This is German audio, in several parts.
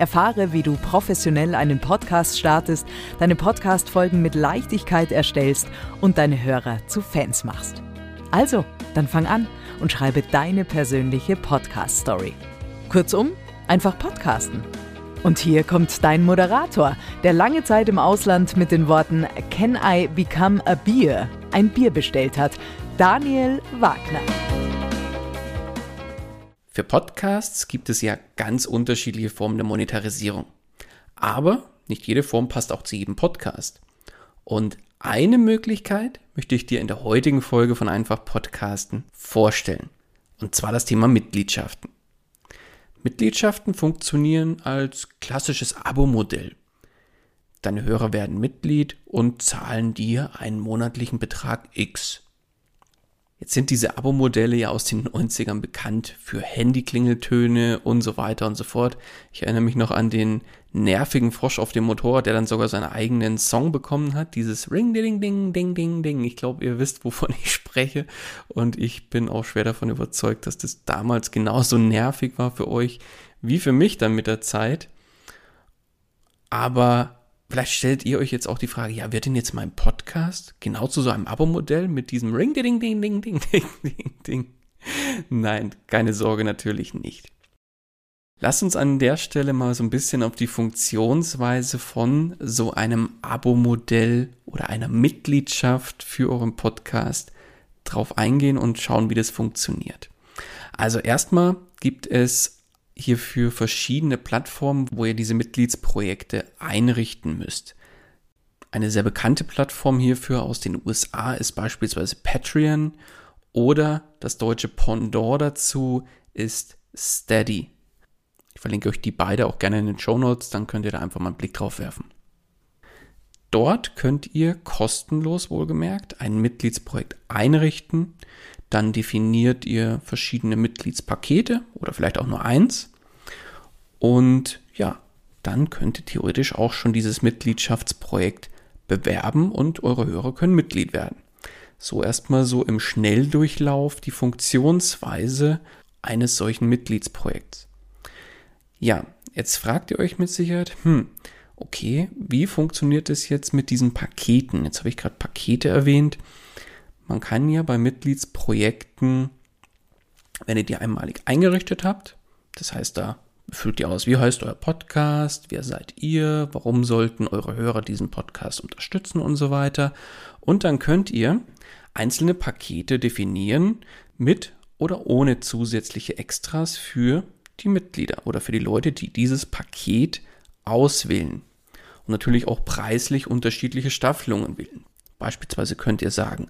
Erfahre, wie du professionell einen Podcast startest, deine Podcast-Folgen mit Leichtigkeit erstellst und deine Hörer zu Fans machst. Also, dann fang an und schreibe deine persönliche Podcast-Story. Kurzum, einfach podcasten. Und hier kommt dein Moderator, der lange Zeit im Ausland mit den Worten Can I become a beer? ein Bier bestellt hat, Daniel Wagner. Für Podcasts gibt es ja ganz unterschiedliche Formen der Monetarisierung. Aber nicht jede Form passt auch zu jedem Podcast. Und eine Möglichkeit möchte ich dir in der heutigen Folge von Einfach Podcasten vorstellen. Und zwar das Thema Mitgliedschaften. Mitgliedschaften funktionieren als klassisches Abo-Modell. Deine Hörer werden Mitglied und zahlen dir einen monatlichen Betrag X. Jetzt sind diese Abo-Modelle ja aus den 90ern bekannt für Handyklingeltöne und so weiter und so fort. Ich erinnere mich noch an den nervigen Frosch auf dem Motorrad, der dann sogar seinen eigenen Song bekommen hat. Dieses Ring, Ding, Ding, Ding, Ding, Ding. Ich glaube, ihr wisst, wovon ich spreche. Und ich bin auch schwer davon überzeugt, dass das damals genauso nervig war für euch wie für mich dann mit der Zeit. Aber Vielleicht stellt ihr euch jetzt auch die Frage, ja, wird denn jetzt mein Podcast genau zu so einem Abo-Modell mit diesem Ring, ding, ding, ding, ding, ding, ding, ding? Nein, keine Sorge, natürlich nicht. Lass uns an der Stelle mal so ein bisschen auf die Funktionsweise von so einem Abo-Modell oder einer Mitgliedschaft für euren Podcast drauf eingehen und schauen, wie das funktioniert. Also erstmal gibt es hierfür verschiedene Plattformen, wo ihr diese Mitgliedsprojekte einrichten müsst. Eine sehr bekannte Plattform hierfür aus den USA ist beispielsweise Patreon oder das deutsche Pendant dazu ist Steady. Ich verlinke euch die beide auch gerne in den Show Notes, dann könnt ihr da einfach mal einen Blick drauf werfen. Dort könnt ihr kostenlos wohlgemerkt ein Mitgliedsprojekt einrichten. Dann definiert ihr verschiedene Mitgliedspakete oder vielleicht auch nur eins. Und ja, dann könnt ihr theoretisch auch schon dieses Mitgliedschaftsprojekt bewerben und eure Hörer können Mitglied werden. So erstmal so im Schnelldurchlauf die Funktionsweise eines solchen Mitgliedsprojekts. Ja, jetzt fragt ihr euch mit Sicherheit, hm, okay, wie funktioniert es jetzt mit diesen Paketen? Jetzt habe ich gerade Pakete erwähnt. Man kann ja bei Mitgliedsprojekten, wenn ihr die einmalig eingerichtet habt, das heißt, da füllt ihr aus, wie heißt euer Podcast, wer seid ihr, warum sollten eure Hörer diesen Podcast unterstützen und so weiter. Und dann könnt ihr einzelne Pakete definieren mit oder ohne zusätzliche Extras für die Mitglieder oder für die Leute, die dieses Paket auswählen. Und natürlich auch preislich unterschiedliche Staffelungen wählen. Beispielsweise könnt ihr sagen,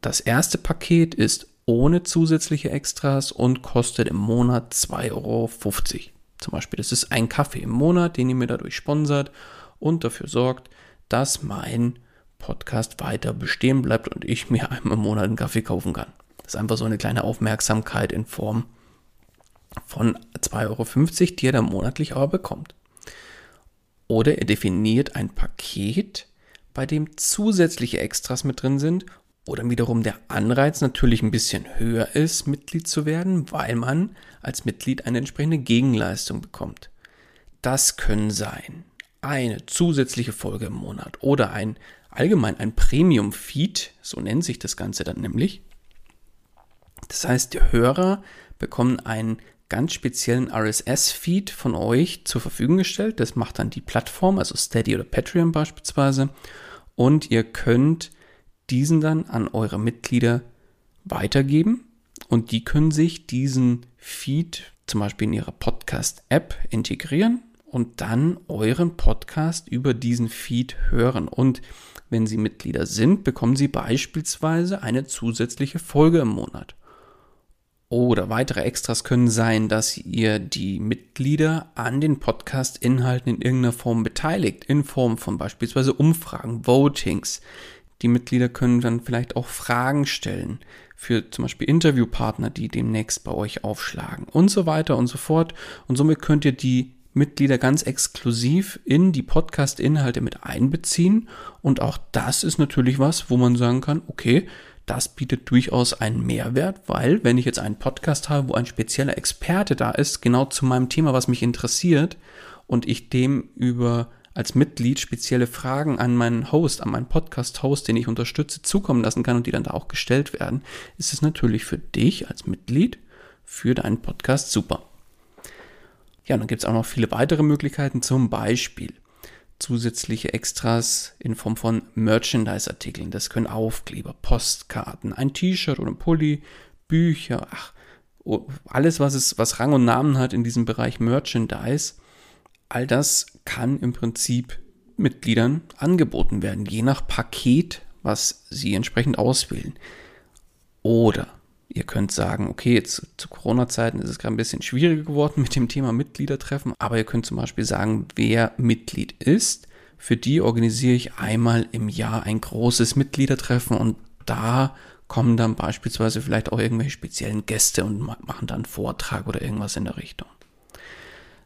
das erste Paket ist ohne zusätzliche Extras und kostet im Monat 2,50 Euro. Zum Beispiel, das ist ein Kaffee im Monat, den ihr mir dadurch sponsert und dafür sorgt, dass mein Podcast weiter bestehen bleibt und ich mir einmal im Monat einen Kaffee kaufen kann. Das ist einfach so eine kleine Aufmerksamkeit in Form von 2,50 Euro, die ihr dann monatlich aber bekommt. Oder ihr definiert ein Paket, bei dem zusätzliche Extras mit drin sind oder wiederum der Anreiz natürlich ein bisschen höher ist, Mitglied zu werden, weil man als Mitglied eine entsprechende Gegenleistung bekommt. Das können sein eine zusätzliche Folge im Monat oder ein allgemein ein Premium-Feed, so nennt sich das Ganze dann nämlich. Das heißt, die Hörer bekommen einen ganz speziellen RSS-Feed von euch zur Verfügung gestellt. Das macht dann die Plattform, also Steady oder Patreon beispielsweise. Und ihr könnt diesen dann an eure Mitglieder weitergeben und die können sich diesen Feed zum Beispiel in ihrer Podcast-App integrieren und dann euren Podcast über diesen Feed hören. Und wenn Sie Mitglieder sind, bekommen Sie beispielsweise eine zusätzliche Folge im Monat. Oder weitere Extras können sein, dass ihr die Mitglieder an den Podcast-Inhalten in irgendeiner Form beteiligt, in Form von beispielsweise Umfragen, Votings. Die Mitglieder können dann vielleicht auch Fragen stellen für zum Beispiel Interviewpartner, die demnächst bei euch aufschlagen und so weiter und so fort. Und somit könnt ihr die Mitglieder ganz exklusiv in die Podcast-Inhalte mit einbeziehen. Und auch das ist natürlich was, wo man sagen kann, okay, das bietet durchaus einen Mehrwert, weil wenn ich jetzt einen Podcast habe, wo ein spezieller Experte da ist, genau zu meinem Thema, was mich interessiert, und ich dem über als Mitglied spezielle Fragen an meinen Host, an meinen Podcast-Host, den ich unterstütze, zukommen lassen kann und die dann da auch gestellt werden, ist es natürlich für dich als Mitglied für deinen Podcast super. Ja, dann gibt es auch noch viele weitere Möglichkeiten, zum Beispiel zusätzliche Extras in Form von Merchandise-Artikeln. Das können Aufkleber, Postkarten, ein T-Shirt oder ein Pulli, Bücher, ach, alles, was es, was Rang und Namen hat in diesem Bereich Merchandise. All das kann im Prinzip Mitgliedern angeboten werden, je nach Paket, was sie entsprechend auswählen. Oder Ihr könnt sagen, okay, jetzt zu Corona-Zeiten ist es gerade ein bisschen schwieriger geworden mit dem Thema Mitgliedertreffen, aber ihr könnt zum Beispiel sagen, wer Mitglied ist. Für die organisiere ich einmal im Jahr ein großes Mitgliedertreffen und da kommen dann beispielsweise vielleicht auch irgendwelche speziellen Gäste und machen dann Vortrag oder irgendwas in der Richtung.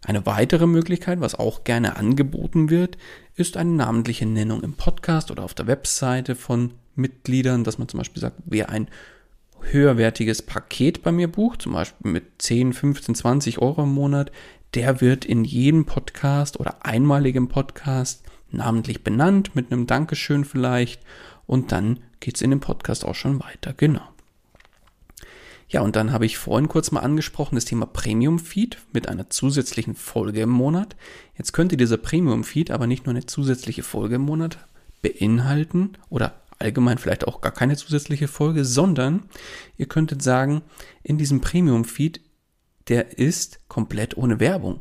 Eine weitere Möglichkeit, was auch gerne angeboten wird, ist eine namentliche Nennung im Podcast oder auf der Webseite von Mitgliedern, dass man zum Beispiel sagt, wer ein höherwertiges Paket bei mir bucht, zum Beispiel mit 10, 15, 20 Euro im Monat, der wird in jedem Podcast oder einmaligem Podcast namentlich benannt, mit einem Dankeschön vielleicht. Und dann geht es in dem Podcast auch schon weiter. Genau. Ja, und dann habe ich vorhin kurz mal angesprochen, das Thema Premium Feed mit einer zusätzlichen Folge im Monat. Jetzt könnte dieser Premium Feed aber nicht nur eine zusätzliche Folge im Monat beinhalten oder allgemein vielleicht auch gar keine zusätzliche Folge, sondern ihr könntet sagen, in diesem Premium-Feed, der ist komplett ohne Werbung.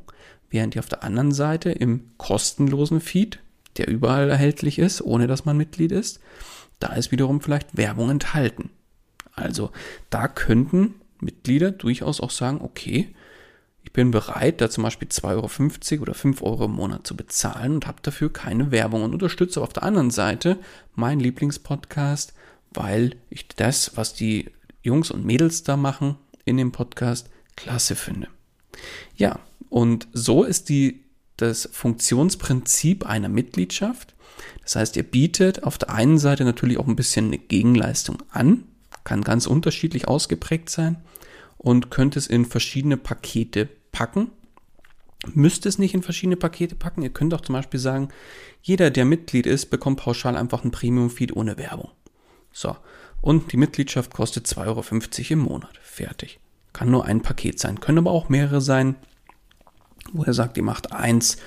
Während ihr auf der anderen Seite im kostenlosen Feed, der überall erhältlich ist, ohne dass man Mitglied ist, da ist wiederum vielleicht Werbung enthalten. Also da könnten Mitglieder durchaus auch sagen, okay, ich bin bereit, da zum Beispiel 2,50 Euro oder 5 Euro im Monat zu bezahlen und habe dafür keine Werbung und unterstütze auf der anderen Seite meinen Lieblingspodcast, weil ich das, was die Jungs und Mädels da machen in dem Podcast, klasse finde. Ja, und so ist die, das Funktionsprinzip einer Mitgliedschaft. Das heißt, ihr bietet auf der einen Seite natürlich auch ein bisschen eine Gegenleistung an, kann ganz unterschiedlich ausgeprägt sein und könnt es in verschiedene Pakete packen. Müsst es nicht in verschiedene Pakete packen. Ihr könnt auch zum Beispiel sagen, jeder, der Mitglied ist, bekommt pauschal einfach ein Premium-Feed ohne Werbung. So. Und die Mitgliedschaft kostet 2,50 Euro im Monat. Fertig. Kann nur ein Paket sein. Können aber auch mehrere sein, wo er sagt, ihr macht eins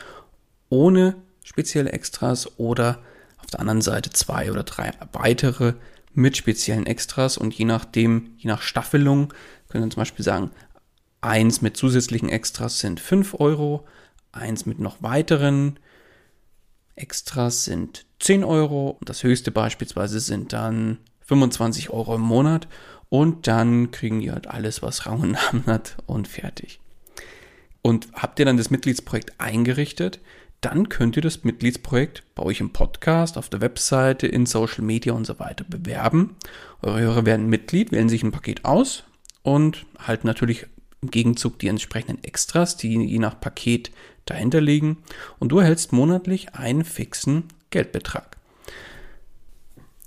ohne spezielle Extras oder auf der anderen Seite zwei oder drei weitere mit speziellen Extras und je nachdem, je nach Staffelung, können wir zum Beispiel sagen, eins mit zusätzlichen Extras sind 5 Euro, eins mit noch weiteren Extras sind 10 Euro, das höchste beispielsweise sind dann 25 Euro im Monat und dann kriegen die halt alles, was Rang und Namen hat und fertig. Und habt ihr dann das Mitgliedsprojekt eingerichtet, dann könnt ihr das Mitgliedsprojekt bei euch im Podcast, auf der Webseite, in Social Media und so weiter bewerben. Eure Hörer werden Mitglied, wählen sich ein Paket aus und halten natürlich im Gegenzug die entsprechenden Extras, die je nach Paket dahinter liegen. Und du erhältst monatlich einen fixen Geldbetrag.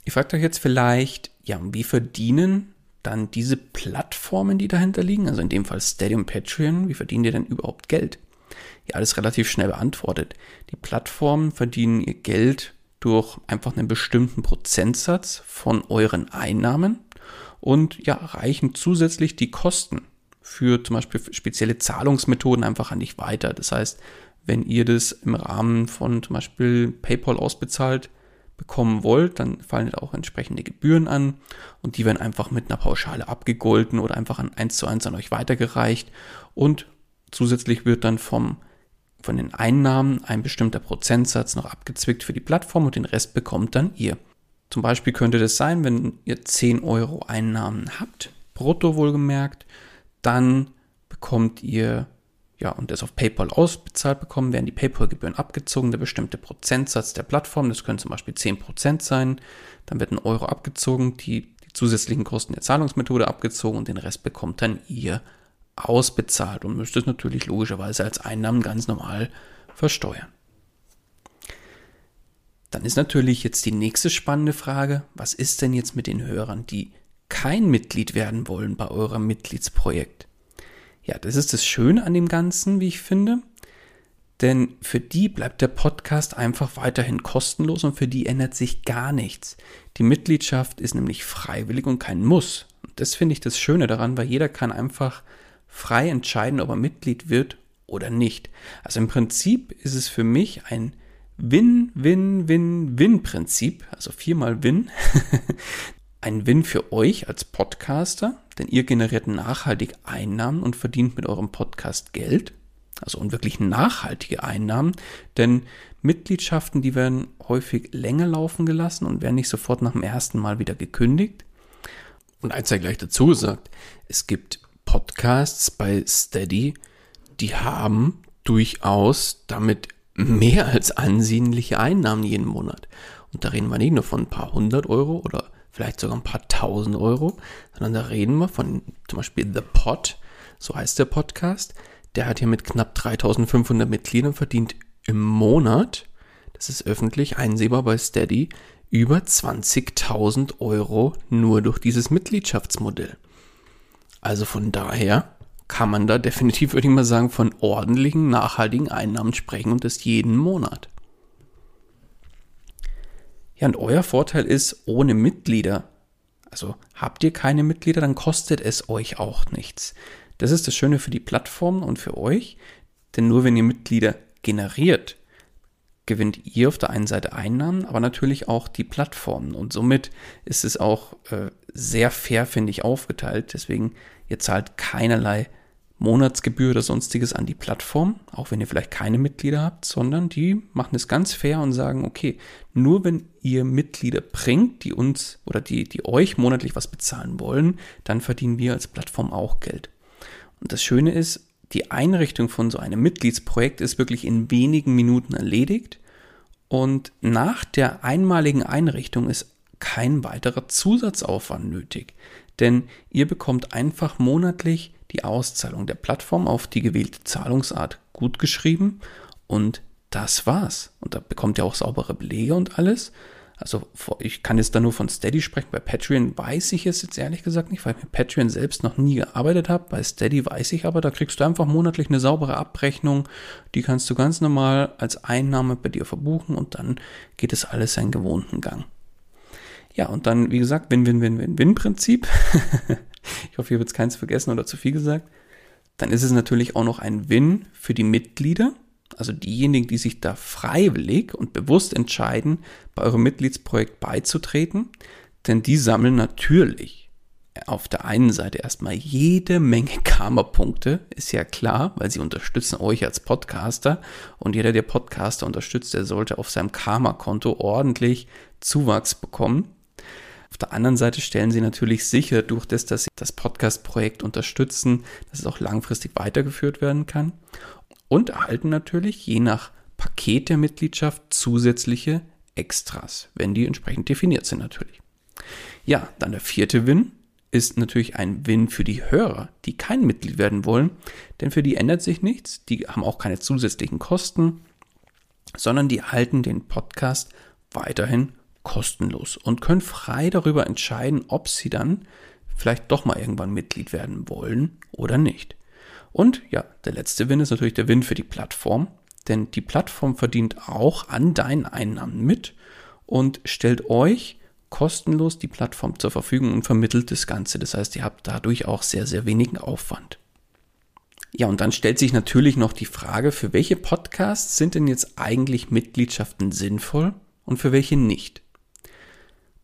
Ihr fragt euch jetzt vielleicht, Ja, wie verdienen dann diese Plattformen, die dahinter liegen, also in dem Fall Steady und Patreon, wie verdienen die denn überhaupt Geld? Ja, alles relativ schnell beantwortet. Die Plattformen verdienen ihr Geld durch einfach einen bestimmten Prozentsatz von euren Einnahmen und ja, reichen zusätzlich die Kosten für zum Beispiel spezielle Zahlungsmethoden einfach an dich weiter. Das heißt, wenn ihr das im Rahmen von zum Beispiel PayPal ausbezahlt bekommen wollt, dann fallen auch entsprechende Gebühren an und die werden einfach mit einer Pauschale abgegolten oder einfach an eins zu eins an euch weitergereicht und zusätzlich wird dann vom von den Einnahmen ein bestimmter Prozentsatz noch abgezwickt für die Plattform und den Rest bekommt dann ihr. Zum Beispiel könnte das sein, wenn ihr 10 Euro Einnahmen habt, brutto wohlgemerkt, dann bekommt ihr, ja, und das auf PayPal ausbezahlt bekommen, werden die PayPal-Gebühren abgezogen, der bestimmte Prozentsatz der Plattform, das können zum Beispiel 10% sein, dann wird ein Euro abgezogen, die, die zusätzlichen Kosten der Zahlungsmethode abgezogen und den Rest bekommt dann ihr ausbezahlt und müsst es natürlich logischerweise als Einnahmen ganz normal versteuern. Dann ist natürlich jetzt die nächste spannende Frage, was ist denn jetzt mit den Hörern, die kein Mitglied werden wollen bei eurem Mitgliedsprojekt? Ja, das ist das Schöne an dem Ganzen, wie ich finde. Denn für die bleibt der Podcast einfach weiterhin kostenlos und für die ändert sich gar nichts. Die Mitgliedschaft ist nämlich freiwillig und kein Muss. Und das finde ich das Schöne daran, weil jeder kann einfach frei entscheiden, ob er Mitglied wird oder nicht. Also im Prinzip ist es für mich ein Win-Win-Win-Win-Prinzip, also viermal Win. Ein Win für euch als Podcaster, denn ihr generiert nachhaltig Einnahmen und verdient mit eurem Podcast Geld. Also und wirklich nachhaltige Einnahmen, denn Mitgliedschaften, die werden häufig länger laufen gelassen und werden nicht sofort nach dem ersten Mal wieder gekündigt. Und eins sei gleich dazu gesagt, es gibt Podcasts bei Steady, die haben durchaus damit mehr als ansehnliche Einnahmen jeden Monat. Und da reden wir nicht nur von ein paar hundert Euro oder vielleicht sogar ein paar tausend Euro, sondern da reden wir von zum Beispiel The Pod, so heißt der Podcast. Der hat hier mit knapp 3500 Mitgliedern verdient im Monat, das ist öffentlich einsehbar bei Steady, über 20.000 Euro nur durch dieses Mitgliedschaftsmodell. Also von daher kann man da definitiv, würde ich mal sagen, von ordentlichen, nachhaltigen Einnahmen sprechen und das jeden Monat. Ja, und euer Vorteil ist, ohne Mitglieder, also habt ihr keine Mitglieder, dann kostet es euch auch nichts. Das ist das Schöne für die Plattform und für euch, denn nur wenn ihr Mitglieder generiert, gewinnt ihr auf der einen Seite Einnahmen, aber natürlich auch die Plattformen. Und somit ist es auch äh, sehr fair, finde ich, aufgeteilt. Deswegen, ihr zahlt keinerlei Monatsgebühr oder sonstiges an die Plattform, auch wenn ihr vielleicht keine Mitglieder habt, sondern die machen es ganz fair und sagen, okay, nur wenn ihr Mitglieder bringt, die uns oder die, die euch monatlich was bezahlen wollen, dann verdienen wir als Plattform auch Geld. Und das Schöne ist, die Einrichtung von so einem Mitgliedsprojekt ist wirklich in wenigen Minuten erledigt und nach der einmaligen Einrichtung ist kein weiterer Zusatzaufwand nötig, denn ihr bekommt einfach monatlich die Auszahlung der Plattform auf die gewählte Zahlungsart gutgeschrieben und das war's. Und da bekommt ihr auch saubere Belege und alles. Also ich kann jetzt da nur von Steady sprechen. Bei Patreon weiß ich es jetzt ehrlich gesagt nicht, weil ich mit Patreon selbst noch nie gearbeitet habe. Bei Steady weiß ich aber, da kriegst du einfach monatlich eine saubere Abrechnung. Die kannst du ganz normal als Einnahme bei dir verbuchen und dann geht es alles seinen gewohnten Gang. Ja, und dann, wie gesagt, Win-Win-Win-Win-Win-Prinzip. ich hoffe, ihr habt keins vergessen oder zu viel gesagt. Dann ist es natürlich auch noch ein Win für die Mitglieder, also diejenigen, die sich da freiwillig und bewusst entscheiden, bei eurem Mitgliedsprojekt beizutreten. Denn die sammeln natürlich auf der einen Seite erstmal jede Menge Karma-Punkte, ist ja klar, weil sie unterstützen euch als Podcaster und jeder, der Podcaster unterstützt, der sollte auf seinem Karma-Konto ordentlich Zuwachs bekommen. Auf der anderen Seite stellen sie natürlich sicher, durch das, dass sie das Podcast-Projekt unterstützen, dass es auch langfristig weitergeführt werden kann und erhalten natürlich je nach Paket der Mitgliedschaft zusätzliche Extras, wenn die entsprechend definiert sind natürlich. Ja, dann der vierte Win ist natürlich ein Win für die Hörer, die kein Mitglied werden wollen, denn für die ändert sich nichts, die haben auch keine zusätzlichen Kosten, sondern die halten den Podcast weiterhin kostenlos und können frei darüber entscheiden, ob sie dann vielleicht doch mal irgendwann Mitglied werden wollen oder nicht. Und ja, der letzte Win ist natürlich der Win für die Plattform, denn die Plattform verdient auch an deinen Einnahmen mit und stellt euch kostenlos die Plattform zur Verfügung und vermittelt das Ganze. Das heißt, ihr habt dadurch auch sehr, sehr wenigen Aufwand. Ja, und dann stellt sich natürlich noch die Frage, für welche Podcasts sind denn jetzt eigentlich Mitgliedschaften sinnvoll und für welche nicht?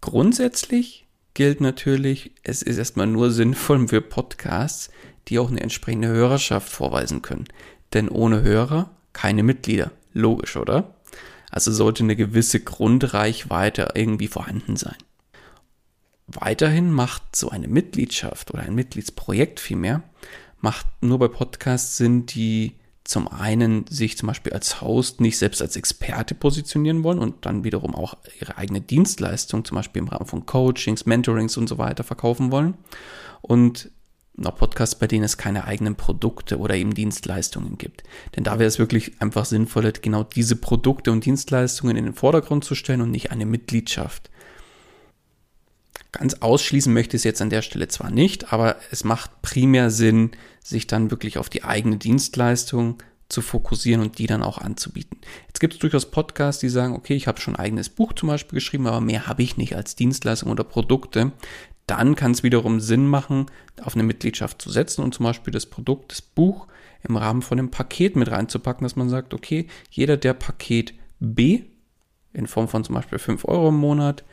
Grundsätzlich gilt natürlich, es ist erstmal nur sinnvoll für Podcasts, die auch eine entsprechende Hörerschaft vorweisen können. Denn ohne Hörer keine Mitglieder. Logisch, oder? Also sollte eine gewisse Grundreichweite irgendwie vorhanden sein. Weiterhin macht so eine Mitgliedschaft oder ein Mitgliedsprojekt vielmehr, macht nur bei Podcasts Sinn, die zum einen sich zum Beispiel als Host nicht selbst als Experte positionieren wollen und dann wiederum auch ihre eigene Dienstleistung, zum Beispiel im Rahmen von Coachings, Mentorings und so weiter verkaufen wollen. Und noch Podcasts, bei denen es keine eigenen Produkte oder eben Dienstleistungen gibt. Denn da wäre es wirklich einfach sinnvoller, genau diese Produkte und Dienstleistungen in den Vordergrund zu stellen und nicht eine Mitgliedschaft. Ganz ausschließen möchte ich es jetzt an der Stelle zwar nicht, aber es macht primär Sinn, sich dann wirklich auf die eigene Dienstleistung zu fokussieren und die dann auch anzubieten. Jetzt gibt es durchaus Podcasts, die sagen, okay, ich habe schon ein eigenes Buch zum Beispiel geschrieben, aber mehr habe ich nicht als Dienstleistung oder Produkte. Dann kann es wiederum Sinn machen, auf eine Mitgliedschaft zu setzen und zum Beispiel das Produkt, das Buch im Rahmen von einem Paket mit reinzupacken, dass man sagt, okay, jeder, der Paket B in Form von zum Beispiel 5 Euro im Monat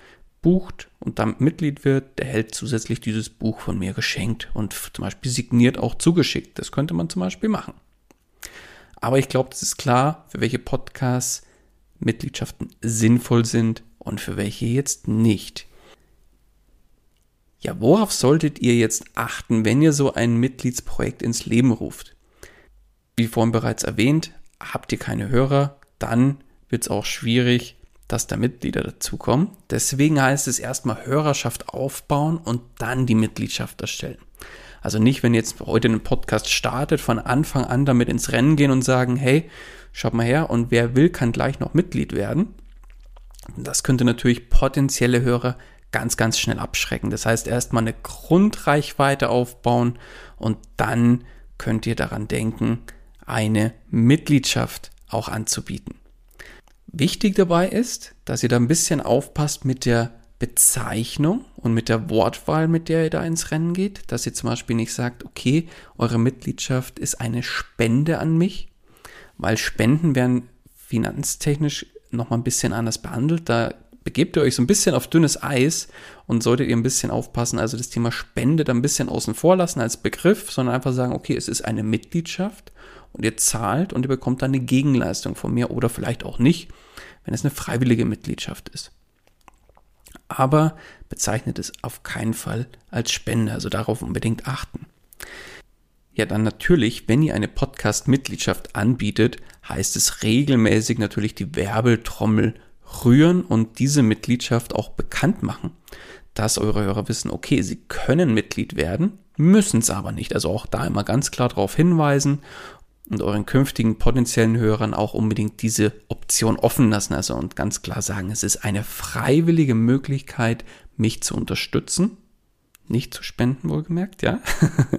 bucht und damit Mitglied wird, der hält zusätzlich dieses Buch von mir geschenkt und zum Beispiel signiert auch zugeschickt. Das könnte man zum Beispiel machen. Aber ich glaube, es ist klar, für welche Podcasts Mitgliedschaften sinnvoll sind und für welche jetzt nicht. Ja, worauf solltet ihr jetzt achten, wenn ihr so ein Mitgliedsprojekt ins Leben ruft? Wie vorhin bereits erwähnt, habt ihr keine Hörer, dann wird es auch schwierig, dass da Mitglieder dazukommen. Deswegen heißt es erstmal Hörerschaft aufbauen und dann die Mitgliedschaft erstellen. Also nicht, wenn jetzt heute ein Podcast startet, von Anfang an damit ins Rennen gehen und sagen, hey, schaut mal her und wer will, kann gleich noch Mitglied werden. Das könnte natürlich potenzielle Hörer ganz, ganz schnell abschrecken. Das heißt, erstmal eine Grundreichweite aufbauen und dann könnt ihr daran denken, eine Mitgliedschaft auch anzubieten. Wichtig dabei ist, dass ihr da ein bisschen aufpasst mit der Bezeichnung und mit der Wortwahl, mit der ihr da ins Rennen geht, dass ihr zum Beispiel nicht sagt, okay, eure Mitgliedschaft ist eine Spende an mich, weil Spenden werden finanztechnisch nochmal ein bisschen anders behandelt. Da begebt ihr euch so ein bisschen auf dünnes Eis und solltet ihr ein bisschen aufpassen, also das Thema Spende da ein bisschen außen vor lassen als Begriff, sondern einfach sagen, okay, es ist eine Mitgliedschaft und ihr zahlt und ihr bekommt dann eine Gegenleistung von mir oder vielleicht auch nicht, wenn es eine freiwillige Mitgliedschaft ist. Aber bezeichnet es auf keinen Fall als Spende, also darauf unbedingt achten. Ja, dann natürlich, wenn ihr eine Podcast-Mitgliedschaft anbietet, heißt es regelmäßig natürlich die Werbetrommel rühren und diese Mitgliedschaft auch bekannt machen, dass eure Hörer wissen, okay, sie können Mitglied werden, müssen es aber nicht. Also auch da immer ganz klar darauf hinweisen und euren künftigen potenziellen Hörern auch unbedingt diese Option offen lassen. Also und ganz klar sagen, es ist eine freiwillige Möglichkeit, mich zu unterstützen. Nicht zu spenden, wohlgemerkt, ja.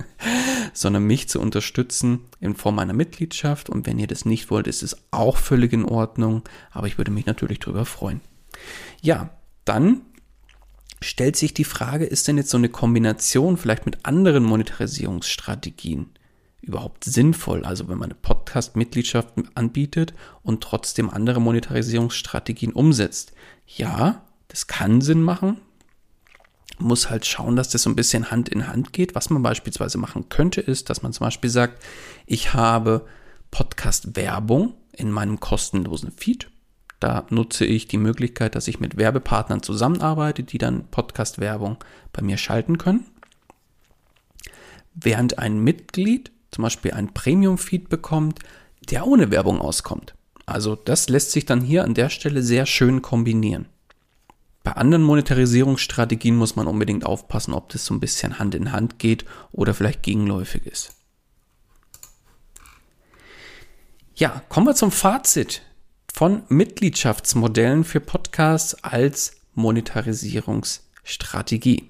sondern mich zu unterstützen in Form einer Mitgliedschaft. Und wenn ihr das nicht wollt, ist es auch völlig in Ordnung. Aber ich würde mich natürlich darüber freuen. Ja, dann stellt sich die Frage, ist denn jetzt so eine Kombination vielleicht mit anderen Monetarisierungsstrategien überhaupt sinnvoll? Also wenn man eine Podcast-Mitgliedschaft anbietet und trotzdem andere Monetarisierungsstrategien umsetzt. Ja, das kann Sinn machen muss halt schauen, dass das so ein bisschen Hand in Hand geht. Was man beispielsweise machen könnte, ist, dass man zum Beispiel sagt, ich habe Podcast-Werbung in meinem kostenlosen Feed. Da nutze ich die Möglichkeit, dass ich mit Werbepartnern zusammenarbeite, die dann Podcast-Werbung bei mir schalten können. Während ein Mitglied zum Beispiel ein Premium-Feed bekommt, der ohne Werbung auskommt. Also das lässt sich dann hier an der Stelle sehr schön kombinieren. Bei anderen Monetarisierungsstrategien muss man unbedingt aufpassen, ob das so ein bisschen Hand in Hand geht oder vielleicht gegenläufig ist. Ja, kommen wir zum Fazit von Mitgliedschaftsmodellen für Podcasts als Monetarisierungsstrategie.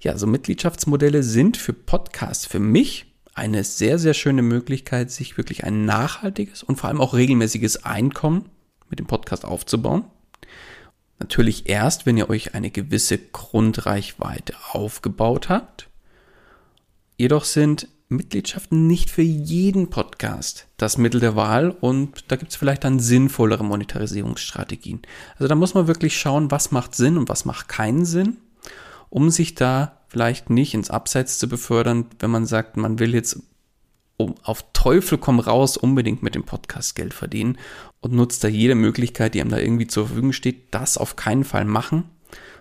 Ja, so Mitgliedschaftsmodelle sind für Podcasts für mich eine sehr, sehr schöne Möglichkeit, sich wirklich ein nachhaltiges und vor allem auch regelmäßiges Einkommen mit dem Podcast aufzubauen. Natürlich erst, wenn ihr euch eine gewisse Grundreichweite aufgebaut habt. Jedoch sind Mitgliedschaften nicht für jeden Podcast das Mittel der Wahl und da gibt es vielleicht dann sinnvollere Monetarisierungsstrategien. Also da muss man wirklich schauen, was macht Sinn und was macht keinen Sinn, um sich da vielleicht nicht ins Abseits zu befördern, wenn man sagt, man will jetzt um, auf Teufel komm raus unbedingt mit dem Podcast Geld verdienen und nutzt da jede Möglichkeit, die einem da irgendwie zur Verfügung steht, das auf keinen Fall machen,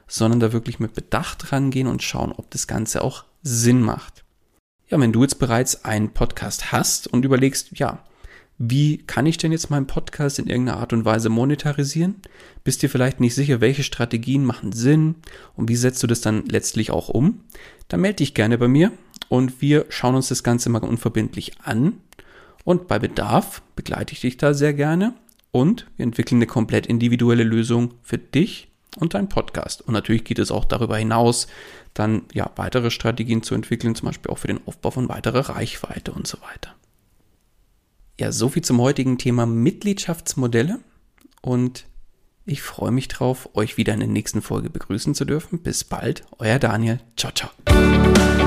sondern da wirklich mit Bedacht rangehen und schauen, ob das Ganze auch Sinn macht. Ja, wenn du jetzt bereits einen Podcast hast und überlegst, ja, wie kann ich denn jetzt meinen Podcast in irgendeiner Art und Weise monetarisieren? Bist dir vielleicht nicht sicher, welche Strategien machen Sinn und wie setzt du das dann letztlich auch um? Dann melde dich gerne bei mir und wir schauen uns das Ganze mal unverbindlich an. Und bei Bedarf begleite ich dich da sehr gerne und wir entwickeln eine komplett individuelle Lösung für dich und deinen Podcast. Und natürlich geht es auch darüber hinaus, dann ja weitere Strategien zu entwickeln, zum Beispiel auch für den Aufbau von weiterer Reichweite und so weiter. Ja, so viel zum heutigen Thema Mitgliedschaftsmodelle und ich freue mich drauf, euch wieder in der nächsten Folge begrüßen zu dürfen. Bis bald, euer Daniel. Ciao, ciao.